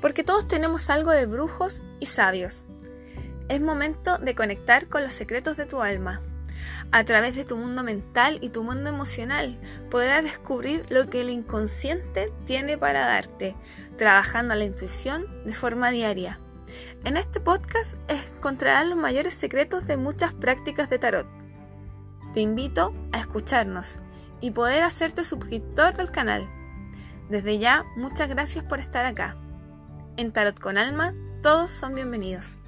porque todos tenemos algo de brujos y sabios. Es momento de conectar con los secretos de tu alma. A través de tu mundo mental y tu mundo emocional podrás descubrir lo que el inconsciente tiene para darte, trabajando la intuición de forma diaria. En este podcast encontrarás los mayores secretos de muchas prácticas de tarot. Te invito a escucharnos y poder hacerte suscriptor del canal. Desde ya, muchas gracias por estar acá. En Tarot con Alma, todos son bienvenidos.